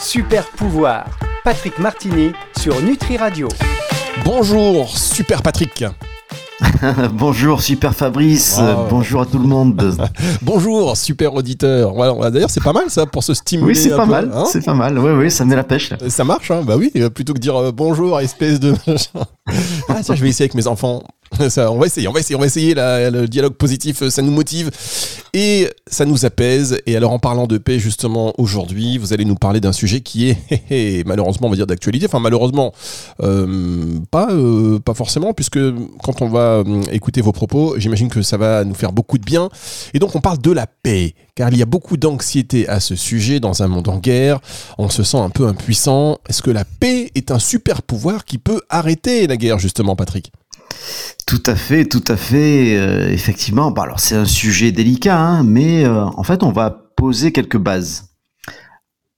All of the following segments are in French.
Super pouvoir. Patrick Martini sur Nutri Radio. Bonjour, Super Patrick. Bonjour Super Fabrice, Wow. bonjour à tout le monde. Bonjour, super auditeur. Voilà, D'ailleurs, c'est pas mal ça pour se stimuler. Oui, c'est pas peu, mal, hein c'est pas mal. Oui, oui, ça met la pêche. là. ça marche, hein bah oui, euh, plutôt que dire euh, bonjour, espèce de machin. Ah, tiens, je vais essayer avec mes enfants. Ça, on va essayer, on va essayer, on va essayer. le dialogue positif, euh, ça nous motive et ça nous apaise. Et alors, en parlant de paix, justement, aujourd'hui, vous allez nous parler d'un sujet qui est hé, hé, malheureusement, on va dire d'actualité. Enfin, malheureusement, euh, pas, euh, pas forcément, puisque quand on va euh, écouter vos propos, j'imagine que ça va nous faire beaucoup de bien. Et donc, on parle de la paix, car il y a beaucoup d'anxiété à ce sujet dans un monde en guerre. On se sent un peu impuissant. Est-ce que la paix est un super pouvoir qui peut arrêter la guerre, justement, Patrick? Tout à fait, tout à fait. euh, effectivement, alors c'est un sujet délicat, hein, mais euh, en fait, on va poser quelques bases.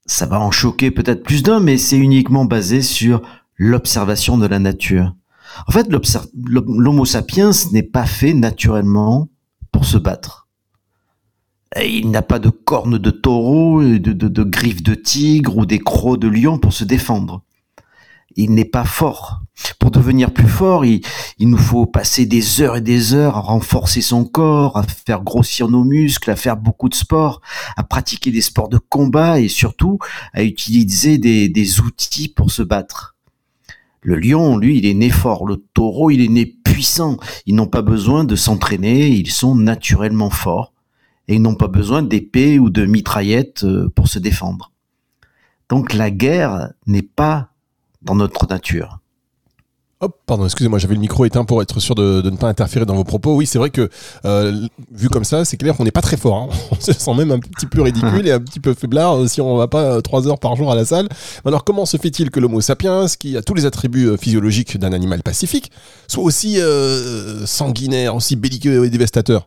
Ça va en choquer peut-être plus d'un, mais c'est uniquement basé sur l'observation de la nature. En fait, l'homo sapiens n'est pas fait naturellement pour se battre. Il n'a pas de cornes de taureau, de- de griffes de tigre ou des crocs de lion pour se défendre. Il n'est pas fort. Pour devenir plus fort, il, nous faut passer des heures et des heures à renforcer son corps, à faire grossir nos muscles, à faire beaucoup de sport, à pratiquer des sports de combat et surtout à utiliser des, outils pour se battre. Le lion, lui, il est né fort. Le taureau, il est né puissant. Ils n'ont pas besoin de s'entraîner, ils sont naturellement forts. Et ils n'ont pas besoin d'épée ou de mitraillettes euh, pour se défendre. Donc la guerre n'est pas dans notre nature. Hop, pardon, excusez-moi, j'avais le micro éteint pour être sûr de, ne pas interférer dans vos propos. Oui, c'est vrai que, euh, vu comme ça, c'est clair qu'on n'est pas très fort. hein. On se sent même un petit peu ridicule et un petit peu faiblard euh, si on va pas euh, trois heures par jour à la salle. Alors, comment se fait-il que l'homo sapiens, qui a tous les attributs physiologiques d'un animal pacifique, soit aussi sanguinaire, aussi belliqueux et dévastateur?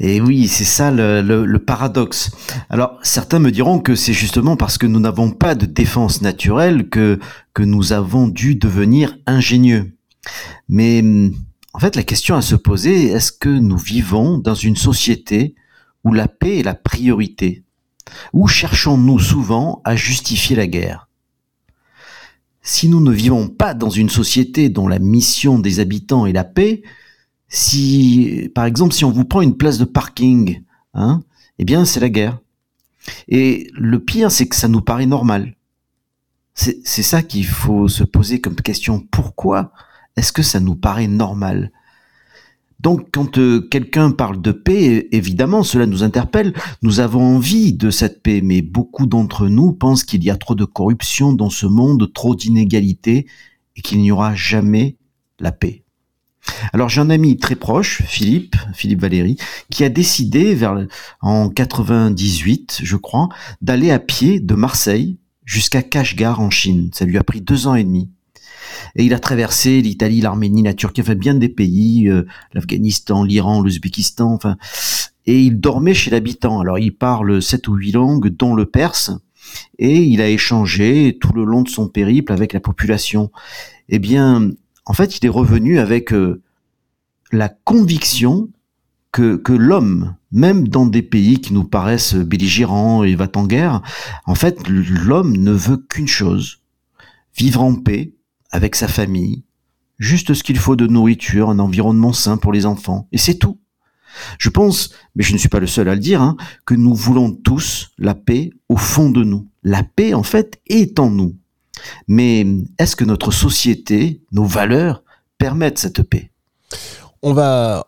Et oui, c'est ça le, paradoxe. Alors, certains me diront que c'est justement parce que nous n'avons pas de défense naturelle que, que nous avons dû devenir ingénieux. Mais hum, en fait, la question à se poser, est-ce que nous vivons dans une société où la paix est la priorité? Ou cherchons-nous souvent à justifier la guerre? Si nous ne vivons pas dans une société dont la mission des habitants est la paix, si, par exemple, si on vous prend une place de parking, hein, eh bien, c'est la guerre. Et le pire, c'est que ça nous paraît normal. C'est ça qu'il faut se poser comme question. Pourquoi est-ce que ça nous paraît normal? Donc, quand euh, quelqu'un parle de paix, évidemment, cela nous interpelle. Nous avons envie de cette paix, mais beaucoup d'entre nous pensent qu'il y a trop de corruption dans ce monde, trop d'inégalités, et qu'il n'y aura jamais la paix. Alors j'ai un ami très proche, Philippe, Philippe Valéry, qui a décidé vers en 98, je crois, d'aller à pied de Marseille jusqu'à Kashgar en Chine. Ça lui a pris deux ans et demi. Et il a traversé l'Italie, l'Arménie, la Turquie, enfin bien des pays, euh, l'Afghanistan, l'Iran, l'Ouzbékistan, enfin. Et il dormait chez l'habitant. Alors il parle sept ou huit langues, dont le perse, et il a échangé tout le long de son périple avec la population. Eh bien, en fait, il est revenu avec euh, la conviction que, que l'homme, même dans des pays qui nous paraissent belligérants et va en guerre, en fait, l'homme ne veut qu'une chose, vivre en paix avec sa famille, juste ce qu'il faut de nourriture, un environnement sain pour les enfants, et c'est tout. Je pense, mais je ne suis pas le seul à le dire, hein, que nous voulons tous la paix au fond de nous. La paix, en fait, est en nous. Mais est-ce que notre société, nos valeurs, permettent cette paix? On va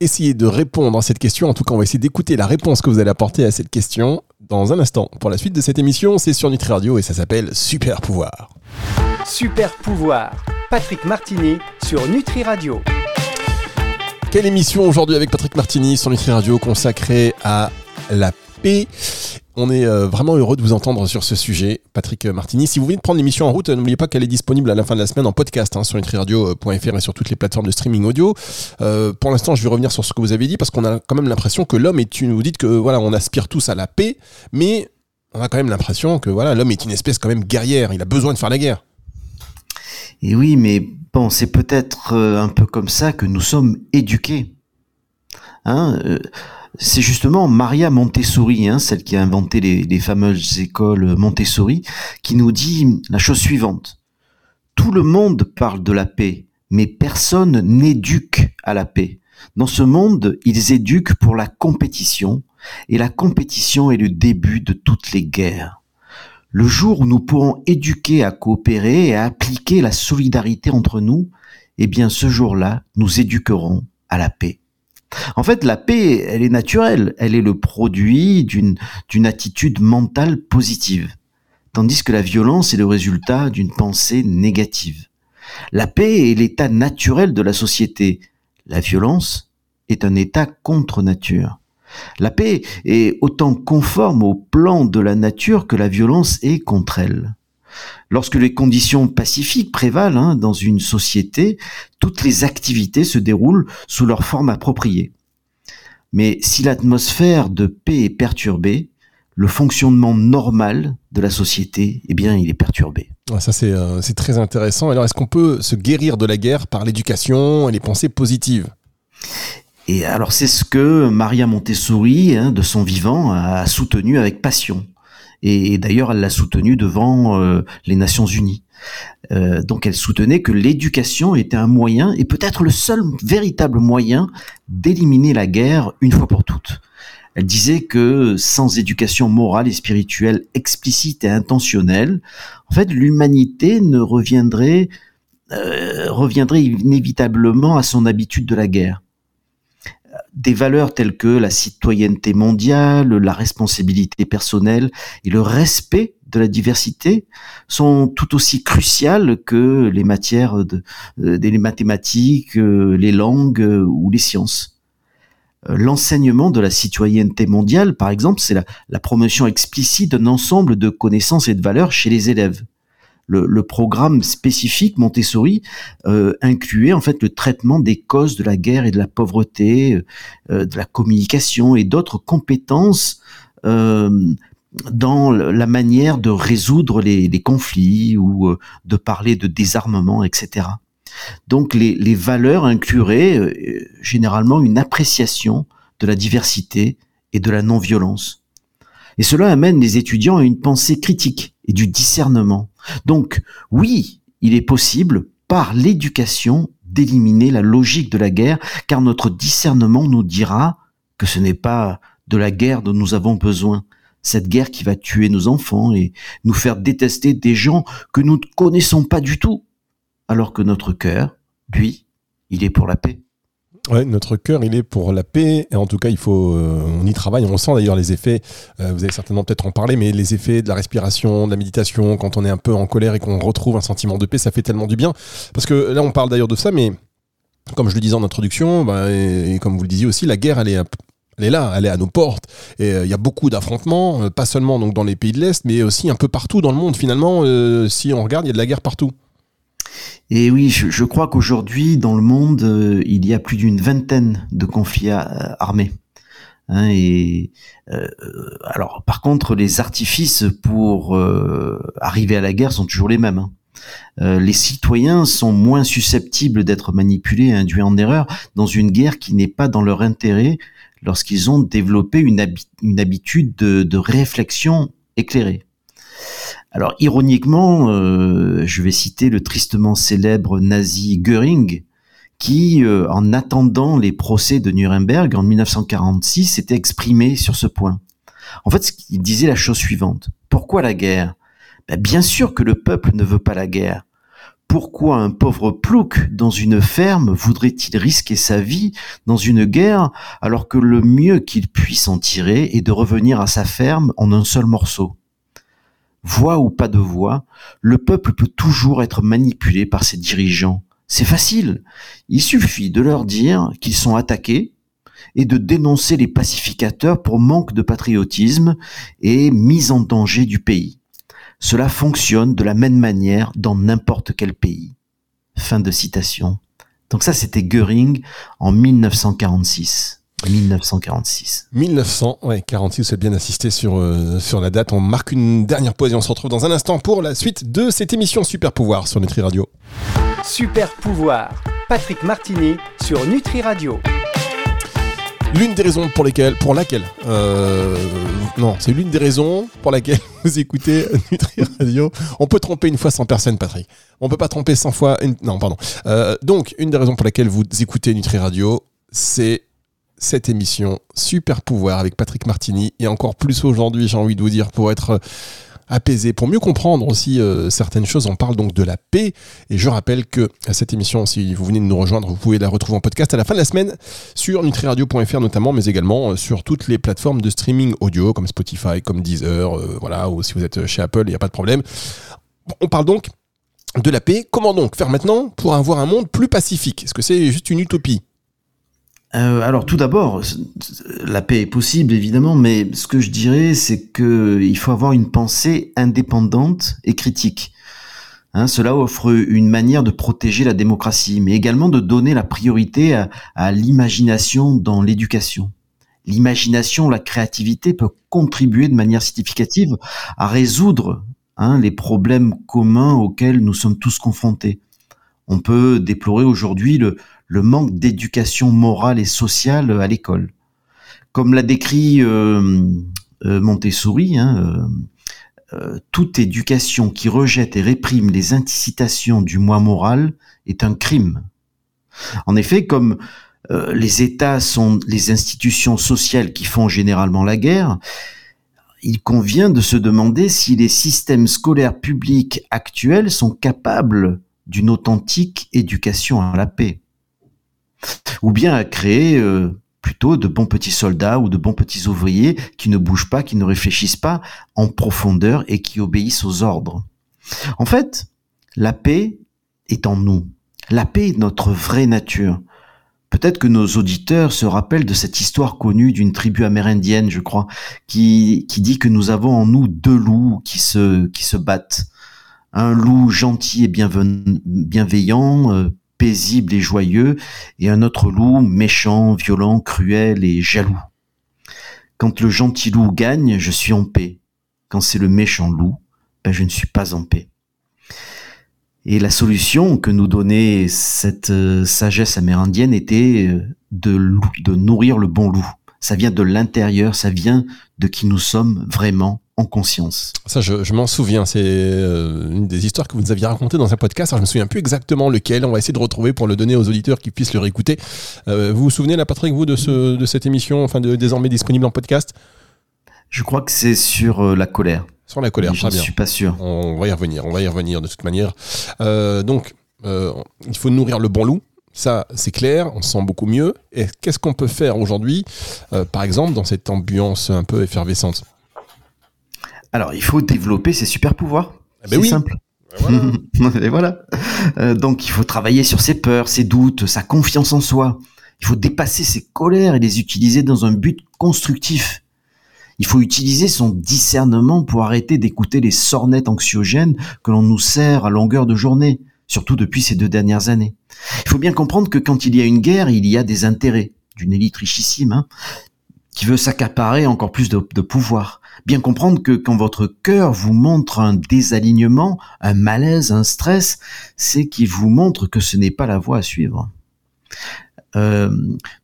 essayer de répondre à cette question. En tout cas, on va essayer d'écouter la réponse que vous allez apporter à cette question dans un instant. Pour la suite de cette émission, c'est sur Nutri Radio et ça s'appelle Super Pouvoir. Super pouvoir. Patrick Martini sur Nutri Radio. Quelle émission aujourd'hui avec Patrick Martini sur Nutri Radio consacrée à la paix? On est euh, vraiment heureux de vous entendre sur ce sujet, Patrick Martini. Si vous venez de prendre l'émission en route, euh, n'oubliez pas qu'elle est disponible à la fin de la semaine en podcast hein, sur nutriradio.fr et sur toutes les plateformes de streaming audio. Euh, pour l'instant, je vais revenir sur ce que vous avez dit parce qu'on a quand même l'impression que l'homme est une. Vous dites que voilà, on aspire tous à la paix, mais on a quand même l'impression que voilà, l'homme est une espèce quand même guerrière. Il a besoin de faire la guerre. Et oui, mais bon, c'est peut-être un peu comme ça que nous sommes éduqués. Hein c'est justement Maria Montessori, hein, celle qui a inventé les, fameuses écoles Montessori, qui nous dit la chose suivante. Tout le monde parle de la paix, mais personne n'éduque à la paix. Dans ce monde, ils éduquent pour la compétition, et la compétition est le début de toutes les guerres. Le jour où nous pourrons éduquer à coopérer et à appliquer la solidarité entre nous, eh bien ce jour-là, nous éduquerons à la paix. En fait, la paix, elle est naturelle, elle est le produit d'une attitude mentale positive, tandis que la violence est le résultat d'une pensée négative. La paix est l'état naturel de la société. La violence est un état contre nature. La paix est autant conforme au plan de la nature que la violence est contre elle. Lorsque les conditions pacifiques prévalent hein, dans une société, toutes les activités se déroulent sous leur forme appropriée. Mais si l'atmosphère de paix est perturbée, le fonctionnement normal de la société, eh bien, il est perturbé. Ça, euh, c'est très intéressant. Alors, est-ce qu'on peut se guérir de la guerre par l'éducation et les pensées positives? Et alors, c'est ce que Maria Montessori, hein, de son vivant, a soutenu avec passion et, d'ailleurs elle l'a soutenu devant euh, les Nations Unies. Euh, donc elle soutenait que l'éducation était un moyen, et peut-être le seul véritable moyen, d'éliminer la guerre une fois pour toutes. Elle disait que sans éducation morale et spirituelle explicite et intentionnelle, en fait, l'humanité ne reviendrait, euh, reviendrait inévitablement à son habitude de la guerre des valeurs telles que la citoyenneté mondiale, la responsabilité personnelle et le respect de la diversité sont tout aussi cruciales que les matières euh, les mathématiques, euh, les langues euh, ou les sciences. L'enseignement de la citoyenneté mondiale, par exemple, c'est la promotion explicite d'un ensemble de connaissances et de valeurs chez les élèves le, programme spécifique Montessori euh, incluait en fait le traitement des causes de la guerre et de la pauvreté, euh, de la communication et d'autres compétences euh, dans la manière de résoudre les, conflits ou de parler de désarmement, etc. Donc les, les valeurs incluraient généralement une appréciation de la diversité et de la non-violence. Et cela amène les étudiants à une pensée critique et du discernement. Donc oui, il est possible, par l'éducation, d'éliminer la logique de la guerre, car notre discernement nous dira que ce n'est pas de la guerre dont nous avons besoin, cette guerre qui va tuer nos enfants et nous faire détester des gens que nous ne connaissons pas du tout, alors que notre cœur, lui, il est pour la paix. Ouais, notre cœur, il est pour la paix. Et en tout cas, il faut, euh, on y travaille. On sent d'ailleurs les effets. Euh, vous allez certainement peut-être en parler, mais les effets de la respiration, de la méditation, quand on est un peu en colère et qu'on retrouve un sentiment de paix, ça fait tellement du bien. Parce que là, on parle d'ailleurs de ça, mais comme je le disais en introduction, bah, et, comme vous le disiez aussi, la guerre, elle est là, elle est à nos portes. Et euh, il y a beaucoup d'affrontements, pas seulement donc dans les pays de l'Est, mais aussi un peu partout dans le monde. Finalement, si on regarde, il y a de la guerre partout. Et oui, je, crois qu'aujourd'hui, dans le monde, euh, il y a plus d'une vingtaine de conflits euh, armés. Hein, et euh, alors, par contre, les artifices pour arriver à la guerre sont toujours les mêmes. Hein. les citoyens sont moins susceptibles d'être manipulés et induits en erreur dans une guerre qui n'est pas dans leur intérêt lorsqu'ils ont développé une, habitude de réflexion éclairée. Alors ironiquement, euh, je vais citer le tristement célèbre nazi Göring, qui, euh, en attendant les procès de Nuremberg en 1946, s'était exprimé sur ce point. En fait, il disait la chose suivante. Pourquoi la guerre? Ben, Bien sûr que le peuple ne veut pas la guerre. Pourquoi un pauvre plouc dans une ferme voudrait-il risquer sa vie dans une guerre alors que le mieux qu'il puisse en tirer est de revenir à sa ferme en un seul morceau? Voix ou pas de voix, le peuple peut toujours être manipulé par ses dirigeants. C'est facile. Il suffit de leur dire qu'ils sont attaqués et de dénoncer les pacificateurs pour manque de patriotisme et mise en danger du pays. Cela fonctionne de la même manière dans n'importe quel pays. Fin de citation. Donc ça, c'était Göring en 1946. 1946. 1946, vous êtes bien assisté sur, euh, sur la date. On marque une dernière pause et on se retrouve dans un instant pour la suite de cette émission Super Pouvoir sur Nutri Radio. Super Pouvoir, Patrick Martini sur Nutri Radio. l'une des raisons pour lesquelles, pour laquelle, euh, non, c'est l'une des raisons pour laquelle vous écoutez Nutri Radio. On peut tromper une fois sans personne, Patrick. On peut pas tromper 100 fois. Une... Non, pardon. Euh, donc, une des raisons pour laquelle vous écoutez Nutri Radio, c'est cette émission Super Pouvoir avec Patrick Martini et encore plus aujourd'hui, j'ai envie de vous dire, pour être apaisé. Pour mieux comprendre aussi euh, certaines choses, on parle donc de la paix. Et je rappelle que cette émission, si vous venez de nous rejoindre, vous pouvez la retrouver en podcast à la fin de la semaine sur nutriradio.fr notamment, mais également euh, sur toutes les plateformes de streaming audio comme Spotify, comme Deezer, euh, voilà, ou si vous êtes chez Apple, il n'y a pas de problème. On parle donc de la paix. Comment donc faire maintenant pour avoir un monde plus pacifique? Est-ce que c'est juste une utopie? Euh, alors tout d'abord, la paix est possible évidemment, mais ce que je dirais, c'est que il faut avoir une pensée indépendante et critique. Hein, cela offre une manière de protéger la démocratie, mais également de donner la priorité à, l'imagination dans l'éducation. L'imagination, la créativité peut contribuer de manière significative à résoudre hein, les problèmes communs auxquels nous sommes tous confrontés. On peut déplorer aujourd'hui le, le manque d'éducation morale et sociale à l'école. Comme l'a décrit euh, euh, Montessori, hein, euh, toute éducation qui rejette et réprime les incitations du moi moral est un crime. En effet, comme les États sont les institutions sociales qui font généralement la guerre, il convient de se demander si les systèmes scolaires publics actuels sont capables d'une authentique éducation à la paix ou bien à créer euh, plutôt de bons petits soldats ou de bons petits ouvriers qui ne bougent pas, qui ne réfléchissent pas en profondeur et qui obéissent aux ordres. En fait, la paix est en nous. La paix est notre vraie nature. Peut-être que nos auditeurs se rappellent de cette histoire connue d'une tribu amérindienne, je crois, qui, qui dit que nous avons en nous deux loups qui se, battent. Un loup gentil et bienveillant, euh, paisible et joyeux, et un autre loup méchant, violent, cruel et jaloux. Quand le gentil loup gagne, je suis en paix. Quand c'est le méchant loup, ben je ne suis pas en paix. Et la solution que nous donnait cette euh, sagesse amérindienne était euh, de, de nourrir le bon loup. Ça vient de l'intérieur, ça vient de qui nous sommes vraiment en conscience. Ça, je, m'en souviens. C'est euh, une des histoires que vous nous aviez racontées dans un podcast. Alors, je me souviens plus exactement lequel. On va essayer de retrouver pour le donner aux auditeurs qui puissent le réécouter. Euh, vous vous souvenez, là, Patrick, vous, de, ce, de cette émission, enfin, de, désormais disponible en podcast? Je crois que c'est sur euh, la colère. Sur la colère, Je ne suis pas sûr. On va y revenir. On va y revenir de toute manière. donc, il faut nourrir le bon loup. Ça, c'est clair, on se sent beaucoup mieux. Et qu'est-ce qu'on peut faire aujourd'hui, par exemple, dans cette ambiance un peu effervescente? Alors, il faut développer ses super pouvoirs. Eh ben c'est simple. Et voilà. Euh, donc, il faut travailler sur ses peurs, ses doutes, sa confiance en soi. Il faut dépasser ses colères et les utiliser dans un but constructif. Il faut utiliser son discernement pour arrêter d'écouter les sornettes anxiogènes que l'on nous sert à longueur de journée, surtout depuis ces deux dernières années. Il faut bien comprendre que quand il y a une guerre, il y a des intérêts d'une élite richissime, hein, qui veut s'accaparer encore plus de, pouvoir. Bien comprendre que quand votre cœur vous montre un désalignement, un malaise, un stress, c'est qu'il vous montre que ce n'est pas la voie à suivre. Euh,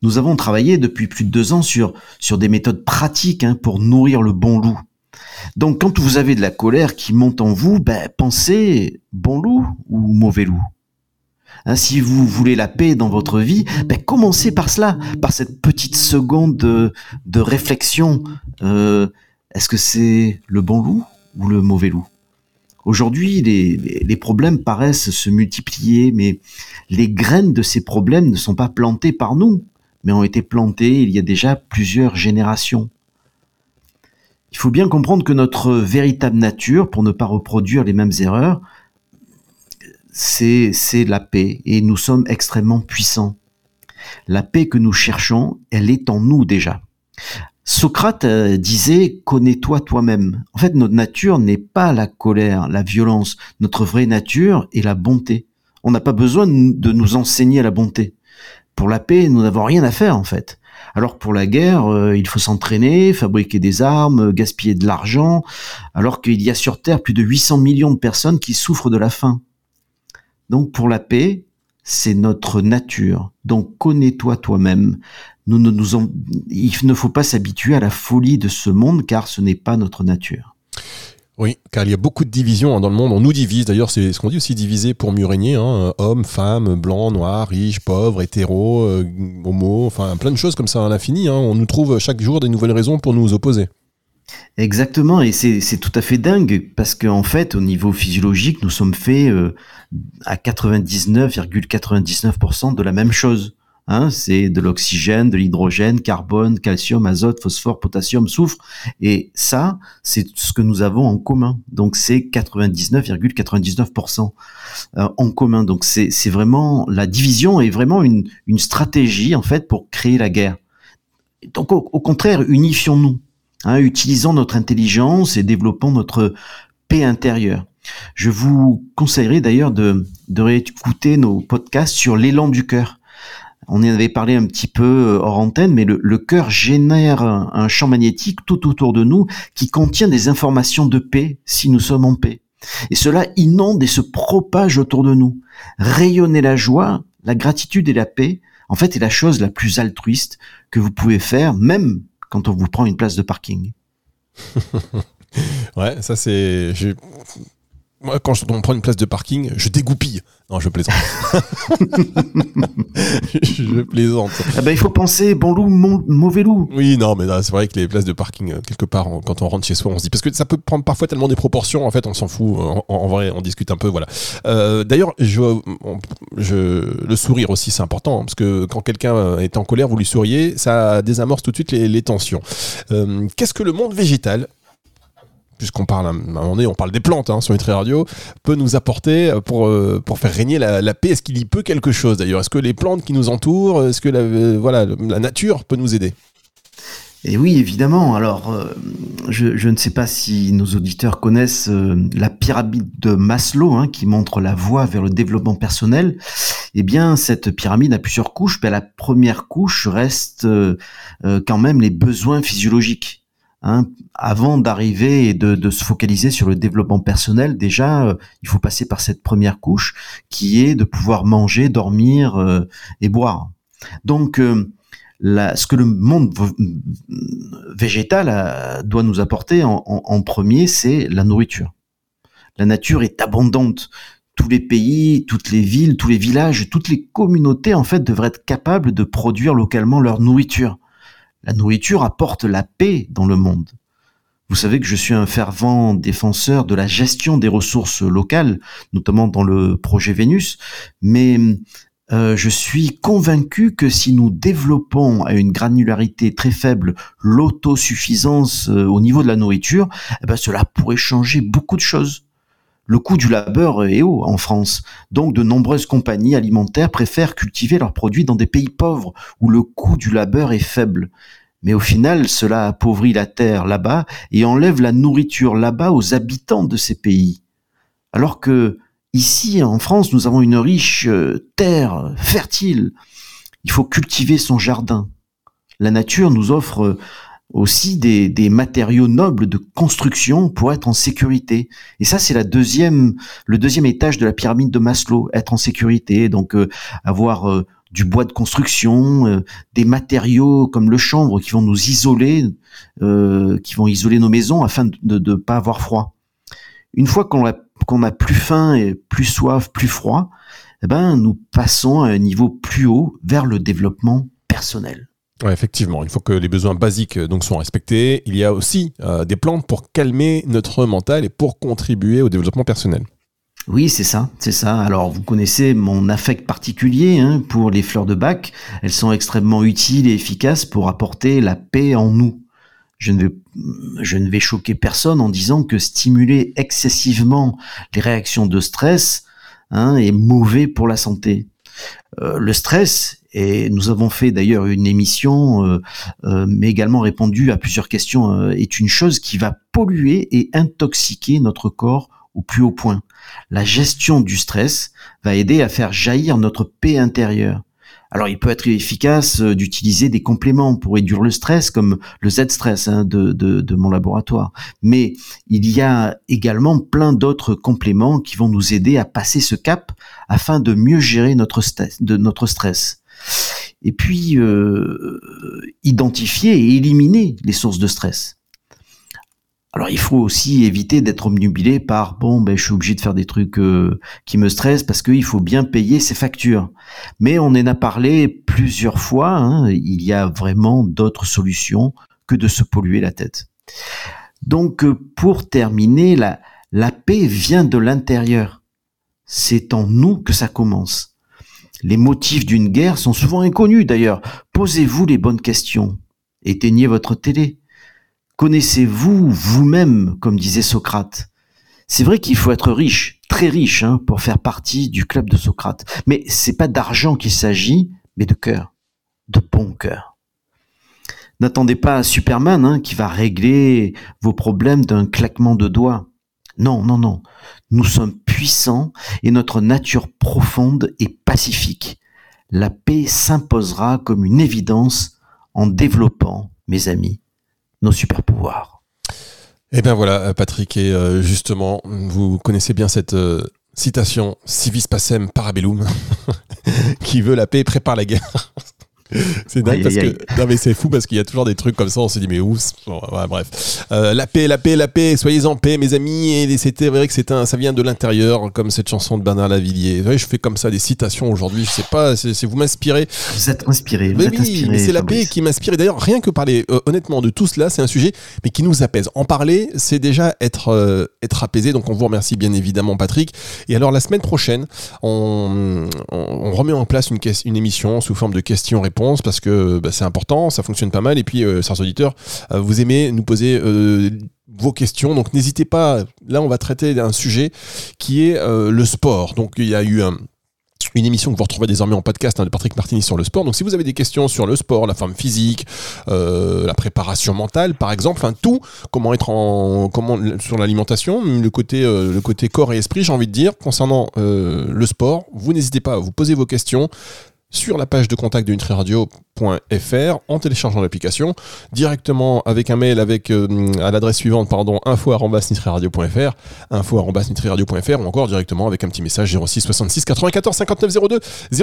nous avons travaillé depuis plus de deux ans sur, des méthodes pratiques hein, pour nourrir le bon loup. Donc quand vous avez de la colère qui monte en vous, ben, pensez bon loup ou mauvais loup. Hein, si vous voulez la paix dans votre vie, ben commencez par cela, par cette petite seconde de, de réflexion. Euh, Est-ce que c'est le bon loup ou le mauvais loup? Aujourd'hui, les, problèmes paraissent se multiplier, mais les graines de ces problèmes ne sont pas plantées par nous, mais ont été plantées il y a déjà plusieurs générations. Il faut bien comprendre que notre véritable nature, pour ne pas reproduire les mêmes erreurs, c'est la paix et nous sommes extrêmement puissants. La paix que nous cherchons, elle est en nous déjà. Socrate euh, disait connais-toi toi-même. En fait, notre nature n'est pas la colère, la violence. Notre vraie nature est la bonté. On n'a pas besoin de nous enseigner la bonté. Pour la paix, nous n'avons rien à faire en fait. Alors pour la guerre, euh, il faut s'entraîner, fabriquer des armes, gaspiller de l'argent, alors qu'il y a sur Terre plus de 800 millions de personnes qui souffrent de la faim. Donc pour la paix, c'est notre nature. Donc connais-toi toi-même. Nous ne nous il ne faut pas s'habituer à la folie de ce monde car ce n'est pas notre nature. Oui, car il y a beaucoup de divisions hein, dans le monde. On nous divise, d'ailleurs, c'est ce qu'on dit aussi diviser pour mieux régner. Hein. Hommes, femmes, blancs, noirs, riches, pauvres, hétéros, euh, homo, enfin plein de choses comme ça à l'infini. Hein. On nous trouve chaque jour des nouvelles raisons pour nous opposer. Exactement, et c'est tout à fait dingue parce qu'en fait, au niveau physiologique, nous sommes faits euh, à 99,99% de la même chose. Hein, c'est de l'oxygène, de l'hydrogène, carbone, calcium, azote, phosphore, potassium, soufre. Et ça, c'est ce que nous avons en commun. Donc c'est 99,99% euh, en commun. Donc c'est vraiment la division est vraiment une, stratégie en fait pour créer la guerre. Donc au, contraire, unifions-nous, hein, utilisons notre intelligence et développons notre paix intérieure. Je vous conseillerais d'ailleurs de réécouter nos podcasts sur l'élan du cœur on y avait parlé un petit peu euh, hors antenne, mais le, cœur génère un, champ magnétique tout autour de nous qui contient des informations de paix si nous sommes en paix. Et cela inonde et se propage autour de nous. Rayonner la joie, la gratitude et la paix, en fait, est la chose la plus altruiste que vous pouvez faire, même quand on vous prend une place de parking. ouais, ça c'est. Moi, quand on prend une place de parking, je dégoupille. Non, je plaisante. je plaisante. Ah il faut penser bon loup, mauvais loup. Oui, non, mais c'est vrai que les places de parking, euh, quelque part, quand on rentre chez soi, on se dit. Parce que ça peut prendre parfois tellement des proportions, en fait, on s'en fout. En, vrai, on discute un peu, voilà. Euh, d'ailleurs, je, je, le sourire aussi, c'est important. Parce que quand quelqu'un est en colère, vous lui souriez, ça désamorce tout de suite les, tensions. Euh, qu'est-ce que le monde végétal puisqu'on parle à un moment donné, on parle des plantes hein, sur Nutri Radio, peut nous apporter pour, euh, pour faire régner la, paix Est-ce qu'il y peut quelque chose d'ailleurs? Est-ce que les plantes qui nous entourent, est-ce que la, euh, voilà, la nature peut nous aider? Et oui, évidemment. Alors, euh, je, ne sais pas si nos auditeurs connaissent la pyramide de Maslow, hein, qui montre la voie vers le développement personnel. Eh bien, cette pyramide a plusieurs couches. Ben, la première couche reste quand même les besoins physiologiques. Hein, avant d'arriver et de, se focaliser sur le développement personnel, déjà, euh, il faut passer par cette première couche qui est de pouvoir manger, dormir euh, et boire. Donc, euh, ce que le monde végétal doit nous apporter en, en premier, c'est la nourriture. La nature est abondante. Tous les pays, toutes les villes, tous les villages, toutes les communautés, en fait, devraient être capables de produire localement leur nourriture. La nourriture apporte la paix dans le monde. Vous savez que je suis un fervent défenseur de la gestion des ressources locales, notamment dans le projet Vénus, mais euh, je suis convaincu que si nous développons à une granularité très faible l'autosuffisance euh, au niveau de la nourriture, eh ben, cela pourrait changer beaucoup de choses. Le coût du labeur est haut en France, donc de nombreuses compagnies alimentaires préfèrent cultiver leurs produits dans des pays pauvres où le coût du labeur est faible. Mais au final, cela appauvrit la terre là-bas et enlève la nourriture là-bas aux habitants de ces pays. Alors que ici, en France, nous avons une riche euh, terre fertile. Il faut cultiver son jardin. La nature nous offre aussi des, des, matériaux nobles de construction pour être en sécurité. Et ça, c'est la deuxième, le deuxième étage de la pyramide de Maslow, être en sécurité, donc euh, avoir euh, du bois de construction, euh, des matériaux comme le chanvre qui vont nous isoler, qui vont isoler nos maisons afin de ne pas avoir froid. Une fois qu'on a, qu'on a plus faim et plus soif, plus froid, eh ben, nous passons à un niveau plus haut vers le développement personnel. Effectivement, il faut que les besoins basiques euh, donc soient respectés. Il y a aussi euh, des plantes pour calmer notre mental et pour contribuer au développement personnel. Oui, c'est ça, c'est ça. Alors, vous connaissez mon affect particulier hein, pour les fleurs de bac. Elles sont extrêmement utiles et efficaces pour apporter la paix en nous. Je ne vais, je ne vais choquer personne en disant que stimuler excessivement les réactions de stress hein, est mauvais pour la santé. Euh, le stress et nous avons fait d'ailleurs une émission, euh, euh, mais également répondu à plusieurs questions, euh, est une chose qui va polluer et intoxiquer notre corps au plus haut point. La gestion du stress va aider à faire jaillir notre paix intérieure. Alors, il peut être efficace d'utiliser des compléments pour réduire le stress, comme le Z-stress hein, de, de, de, mon laboratoire. Mais il y a également plein d'autres compléments qui vont nous aider à passer ce cap afin de mieux gérer notre, de notre stress. Et puis euh, identifier et éliminer les sources de stress. Alors il faut aussi éviter d'être omnubilé par bon ben je suis obligé de faire des trucs euh, qui me stressent parce qu'il faut bien payer ses factures. Mais on en a parlé plusieurs fois. Hein, il y a vraiment d'autres solutions que de se polluer la tête. Donc euh, pour terminer, la, la paix vient de l'intérieur. C'est en nous que ça commence. Les motifs d'une guerre sont souvent inconnus d'ailleurs. Posez-vous les bonnes questions. Éteignez votre télé. Connaissez-vous vous-même, comme disait Socrate? C'est vrai qu'il faut être riche, très riche, hein, pour faire partie du club de Socrate. Mais c'est pas d'argent qu'il s'agit, mais de cœur, de bon cœur. N'attendez pas Superman hein, qui va régler vos problèmes d'un claquement de doigts. Non, non, non. Nous sommes puissants et notre nature profonde est pacifique. La paix s'imposera comme une évidence en développant, mes amis, nos super pouvoirs. Eh bien voilà, Patrick, et euh, justement, vous connaissez bien cette euh, citation Civis pacem parabellum, qui veut la paix prépare la guerre. C'est dingue parce que non mais c'est fou parce qu'il y a toujours des trucs comme ça. On se dit mais où Bref, euh, la paix, la paix, la paix. Soyez en paix, mes amis. Et c'était vrai que c'est un, ça vient de l'intérieur, comme cette chanson de Bernard Lavillier. je fais comme ça des citations aujourd'hui. Je sais pas, c'est vous m'inspirez. Vous êtes inspiré. Vous oui, mais c'est la paix qui m'inspire. Et d'ailleurs, rien que parler euh, honnêtement de tout cela, c'est un sujet mais qui nous apaise. En parler, c'est déjà être euh, être apaisé. Donc on vous remercie bien évidemment, Patrick. Et alors la semaine prochaine, on, on, remet en place une, une émission sous forme de questions-réponses parce que bah, c'est important, ça fonctionne pas mal. Et puis, euh, chers auditeurs, euh, vous aimez nous poser euh, vos questions. Donc n'hésitez pas. Là, on va traiter d'un sujet qui est le sport. Donc il y a eu une émission que vous retrouvez désormais en podcast hein, de Patrick Martini sur le sport. Donc si vous avez des questions sur le sport, la forme physique, la préparation mentale par exemple, enfin tout, comment être en comment sur l'alimentation, le côté le côté corps et esprit, j'ai envie de dire concernant le sport, vous n'hésitez pas à vous poser vos questions sur la page de contact de nutriradio.fr en téléchargeant l'application, directement avec un mail avec euh, à l'adresse suivante, pardon, info.nutriradio.fr, info.nutriradio.fr ou encore directement avec un petit message 06 66 94 59 02,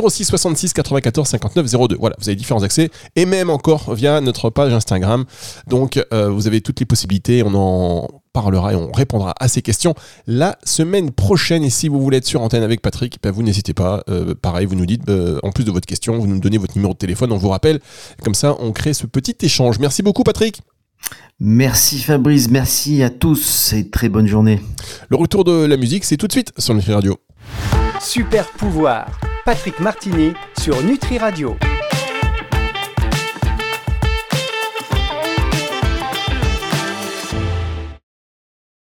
06 66 94 59 02. Voilà, vous avez différents accès et même encore via notre page Instagram. Donc euh, vous avez toutes les possibilités, on en parlera et on répondra à ces questions la semaine prochaine. Et si vous voulez être sur antenne avec Patrick, ben vous n'hésitez pas. Euh, pareil, vous nous dites, ben, en plus de votre question, vous nous donnez votre numéro de téléphone, on vous rappelle. Comme ça, on crée ce petit échange. Merci beaucoup, Patrick. Merci Fabrice, merci à tous et très bonne journée. Le retour de la musique, c'est tout de suite sur Nutri Radio. Super pouvoir, Patrick Martini sur Nutri Radio.